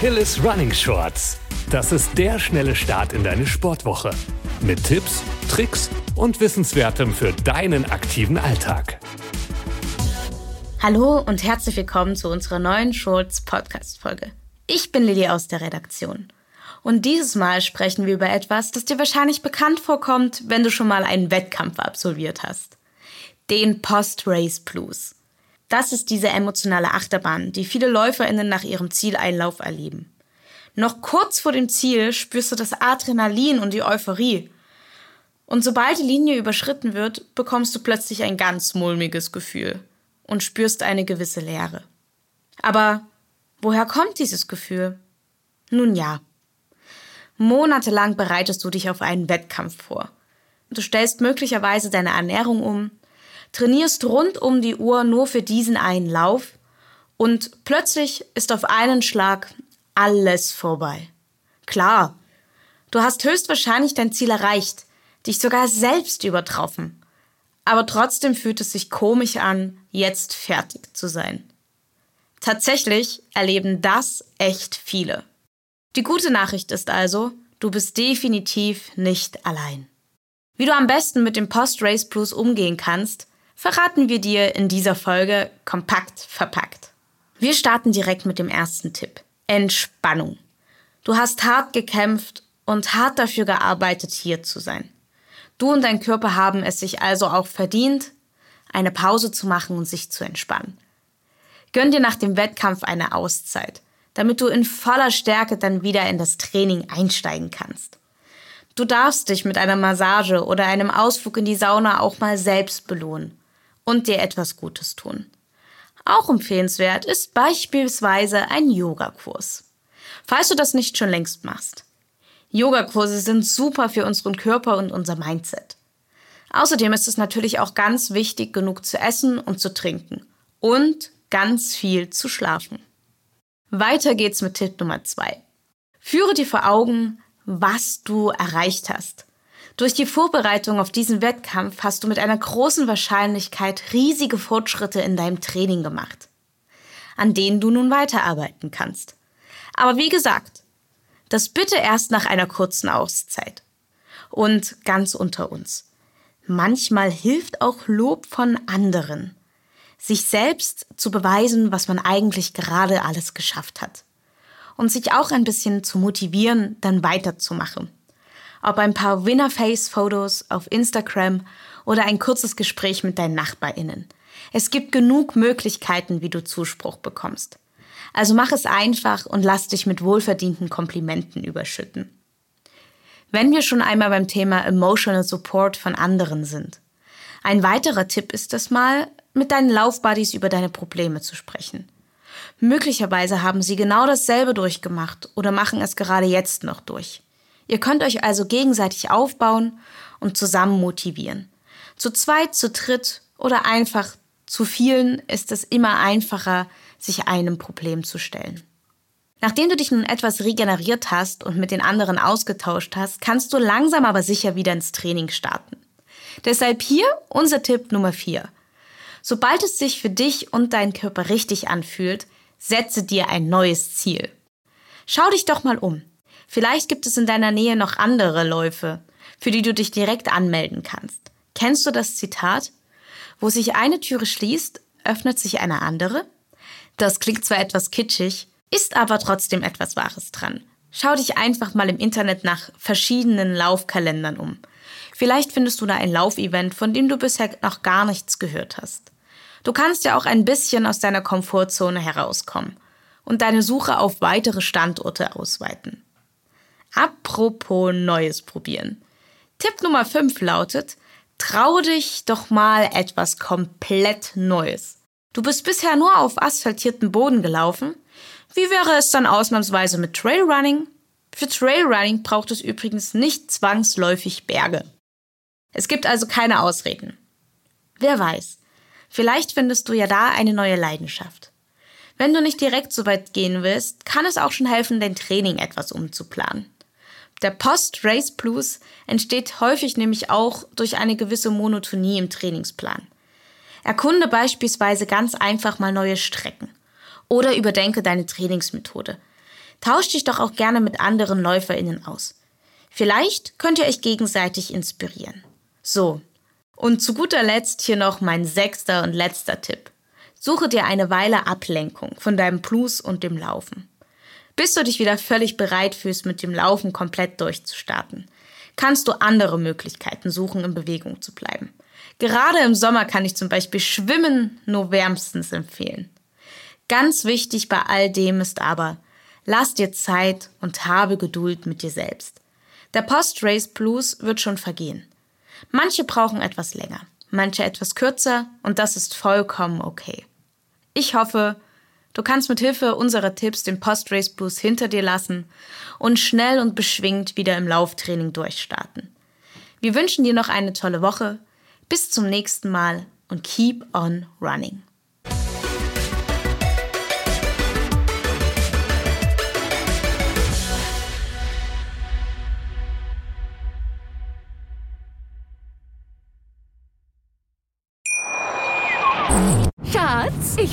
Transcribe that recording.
Achilles Running Shorts. Das ist der schnelle Start in deine Sportwoche. Mit Tipps, Tricks und Wissenswertem für deinen aktiven Alltag. Hallo und herzlich willkommen zu unserer neuen Shorts Podcast Folge. Ich bin Lilly aus der Redaktion. Und dieses Mal sprechen wir über etwas, das dir wahrscheinlich bekannt vorkommt, wenn du schon mal einen Wettkampf absolviert hast. Den Post-Race Blues. Das ist diese emotionale Achterbahn, die viele LäuferInnen nach ihrem Zieleinlauf erleben. Noch kurz vor dem Ziel spürst du das Adrenalin und die Euphorie. Und sobald die Linie überschritten wird, bekommst du plötzlich ein ganz mulmiges Gefühl und spürst eine gewisse Leere. Aber woher kommt dieses Gefühl? Nun ja. Monatelang bereitest du dich auf einen Wettkampf vor. Du stellst möglicherweise deine Ernährung um, trainierst rund um die Uhr nur für diesen einen Lauf und plötzlich ist auf einen Schlag alles vorbei. Klar, du hast höchstwahrscheinlich dein Ziel erreicht, dich sogar selbst übertroffen. Aber trotzdem fühlt es sich komisch an, jetzt fertig zu sein. Tatsächlich erleben das echt viele. Die gute Nachricht ist also, du bist definitiv nicht allein. Wie du am besten mit dem Post-Race Blues umgehen kannst, verraten wir dir in dieser Folge kompakt verpackt. Wir starten direkt mit dem ersten Tipp. Entspannung. Du hast hart gekämpft und hart dafür gearbeitet, hier zu sein. Du und dein Körper haben es sich also auch verdient, eine Pause zu machen und sich zu entspannen. Gönn dir nach dem Wettkampf eine Auszeit, damit du in voller Stärke dann wieder in das Training einsteigen kannst. Du darfst dich mit einer Massage oder einem Ausflug in die Sauna auch mal selbst belohnen und dir etwas Gutes tun. Auch empfehlenswert ist beispielsweise ein Yogakurs. Falls du das nicht schon längst machst. Yogakurse sind super für unseren Körper und unser Mindset. Außerdem ist es natürlich auch ganz wichtig, genug zu essen und zu trinken und ganz viel zu schlafen. Weiter geht's mit Tipp Nummer zwei. Führe dir vor Augen, was du erreicht hast. Durch die Vorbereitung auf diesen Wettkampf hast du mit einer großen Wahrscheinlichkeit riesige Fortschritte in deinem Training gemacht, an denen du nun weiterarbeiten kannst. Aber wie gesagt, das bitte erst nach einer kurzen Auszeit. Und ganz unter uns. Manchmal hilft auch Lob von anderen, sich selbst zu beweisen, was man eigentlich gerade alles geschafft hat. Und sich auch ein bisschen zu motivieren, dann weiterzumachen ob ein paar Winnerface-Fotos auf Instagram oder ein kurzes Gespräch mit deinen NachbarInnen. Es gibt genug Möglichkeiten, wie du Zuspruch bekommst. Also mach es einfach und lass dich mit wohlverdienten Komplimenten überschütten. Wenn wir schon einmal beim Thema Emotional Support von anderen sind. Ein weiterer Tipp ist es mal, mit deinen Laufbuddies über deine Probleme zu sprechen. Möglicherweise haben sie genau dasselbe durchgemacht oder machen es gerade jetzt noch durch. Ihr könnt euch also gegenseitig aufbauen und zusammen motivieren. Zu zweit, zu dritt oder einfach zu vielen ist es immer einfacher, sich einem Problem zu stellen. Nachdem du dich nun etwas regeneriert hast und mit den anderen ausgetauscht hast, kannst du langsam aber sicher wieder ins Training starten. Deshalb hier unser Tipp Nummer 4. Sobald es sich für dich und deinen Körper richtig anfühlt, setze dir ein neues Ziel. Schau dich doch mal um. Vielleicht gibt es in deiner Nähe noch andere Läufe, für die du dich direkt anmelden kannst. Kennst du das Zitat? Wo sich eine Türe schließt, öffnet sich eine andere? Das klingt zwar etwas kitschig, ist aber trotzdem etwas Wahres dran. Schau dich einfach mal im Internet nach verschiedenen Laufkalendern um. Vielleicht findest du da ein Laufevent, von dem du bisher noch gar nichts gehört hast. Du kannst ja auch ein bisschen aus deiner Komfortzone herauskommen und deine Suche auf weitere Standorte ausweiten. Apropos Neues probieren. Tipp Nummer 5 lautet, trau dich doch mal etwas komplett Neues. Du bist bisher nur auf asphaltierten Boden gelaufen. Wie wäre es dann ausnahmsweise mit Trailrunning? Für Trailrunning braucht es übrigens nicht zwangsläufig Berge. Es gibt also keine Ausreden. Wer weiß, vielleicht findest du ja da eine neue Leidenschaft. Wenn du nicht direkt so weit gehen willst, kann es auch schon helfen, dein Training etwas umzuplanen. Der Post-Race Blues entsteht häufig nämlich auch durch eine gewisse Monotonie im Trainingsplan. Erkunde beispielsweise ganz einfach mal neue Strecken oder überdenke deine Trainingsmethode. Tausch dich doch auch gerne mit anderen LäuferInnen aus. Vielleicht könnt ihr euch gegenseitig inspirieren. So. Und zu guter Letzt hier noch mein sechster und letzter Tipp. Suche dir eine Weile Ablenkung von deinem Plus und dem Laufen. Bis du dich wieder völlig bereit fühlst, mit dem Laufen komplett durchzustarten, kannst du andere Möglichkeiten suchen, in Bewegung zu bleiben. Gerade im Sommer kann ich zum Beispiel Schwimmen nur wärmstens empfehlen. Ganz wichtig bei all dem ist aber, lass dir Zeit und habe Geduld mit dir selbst. Der Post-Race Blues wird schon vergehen. Manche brauchen etwas länger, manche etwas kürzer und das ist vollkommen okay. Ich hoffe, du kannst mit Hilfe unserer Tipps den Post-Race Blues hinter dir lassen und schnell und beschwingt wieder im Lauftraining durchstarten. Wir wünschen dir noch eine tolle Woche. Bis zum nächsten Mal und keep on running.